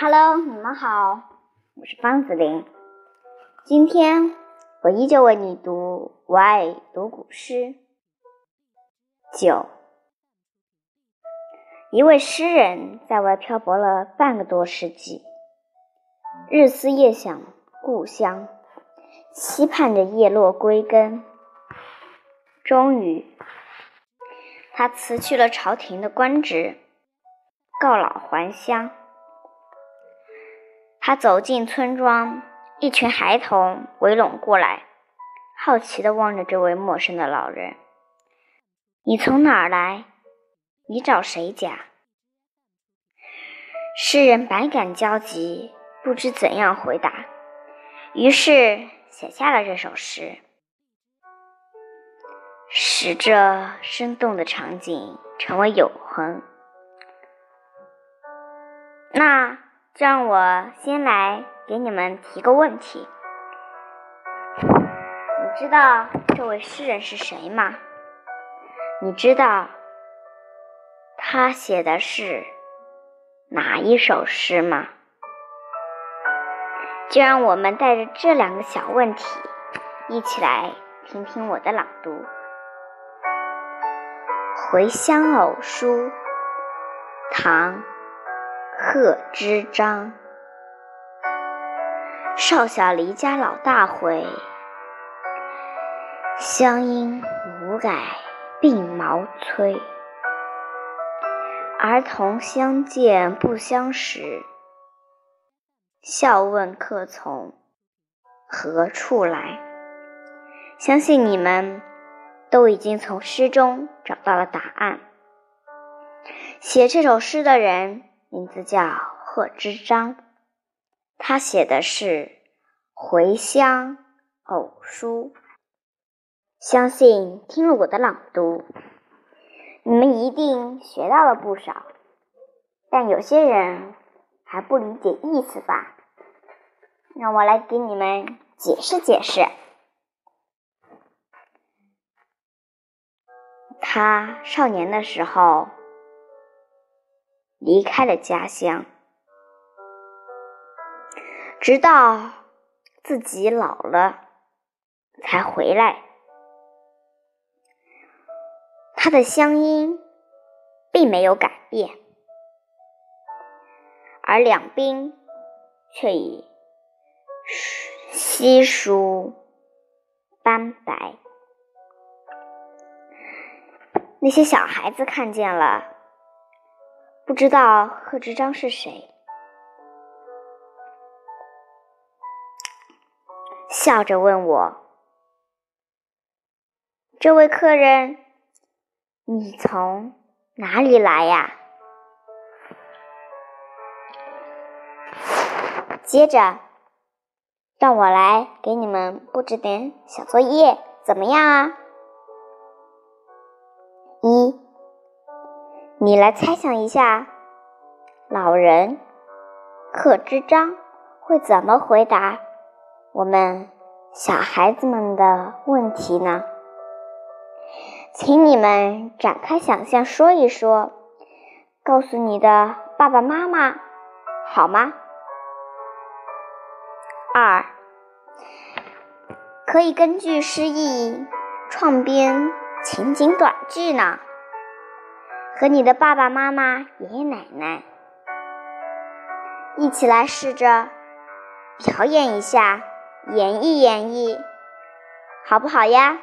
Hello，你们好，我是方子林。今天我依旧为你读《我爱读古诗》九。一位诗人在外漂泊了半个多世纪，日思夜想故乡，期盼着叶落归根。终于，他辞去了朝廷的官职，告老还乡。他走进村庄，一群孩童围拢过来，好奇地望着这位陌生的老人：“你从哪儿来？你找谁家？”诗人百感交集，不知怎样回答，于是写下了这首诗，使这生动的场景成为永恒。那。让我先来给你们提个问题：你知道这位诗人是谁吗？你知道他写的是哪一首诗吗？就让我们带着这两个小问题，一起来听听我的朗读《回乡偶书》，唐。贺知章，少小离家老大回，乡音无改鬓毛衰。儿童相见不相识，笑问客从何处来。相信你们都已经从诗中找到了答案。写这首诗的人。名字叫贺知章，他写的是《回乡偶书》。相信听了我的朗读，你们一定学到了不少。但有些人还不理解意思吧？让我来给你们解释解释。他少年的时候。离开了家乡，直到自己老了才回来。他的乡音并没有改变，而两鬓却已稀疏斑白。那些小孩子看见了。不知道贺知章是谁，笑着问我：“这位客人，你从哪里来呀？”接着，让我来给你们布置点小作业，怎么样啊？一。你来猜想一下，老人贺知章会怎么回答我们小孩子们的问题呢？请你们展开想象，说一说，告诉你的爸爸妈妈，好吗？二，可以根据诗意创编情景短句呢。和你的爸爸妈妈、爷爷奶奶一起来试着表演一下，演绎演绎，好不好呀？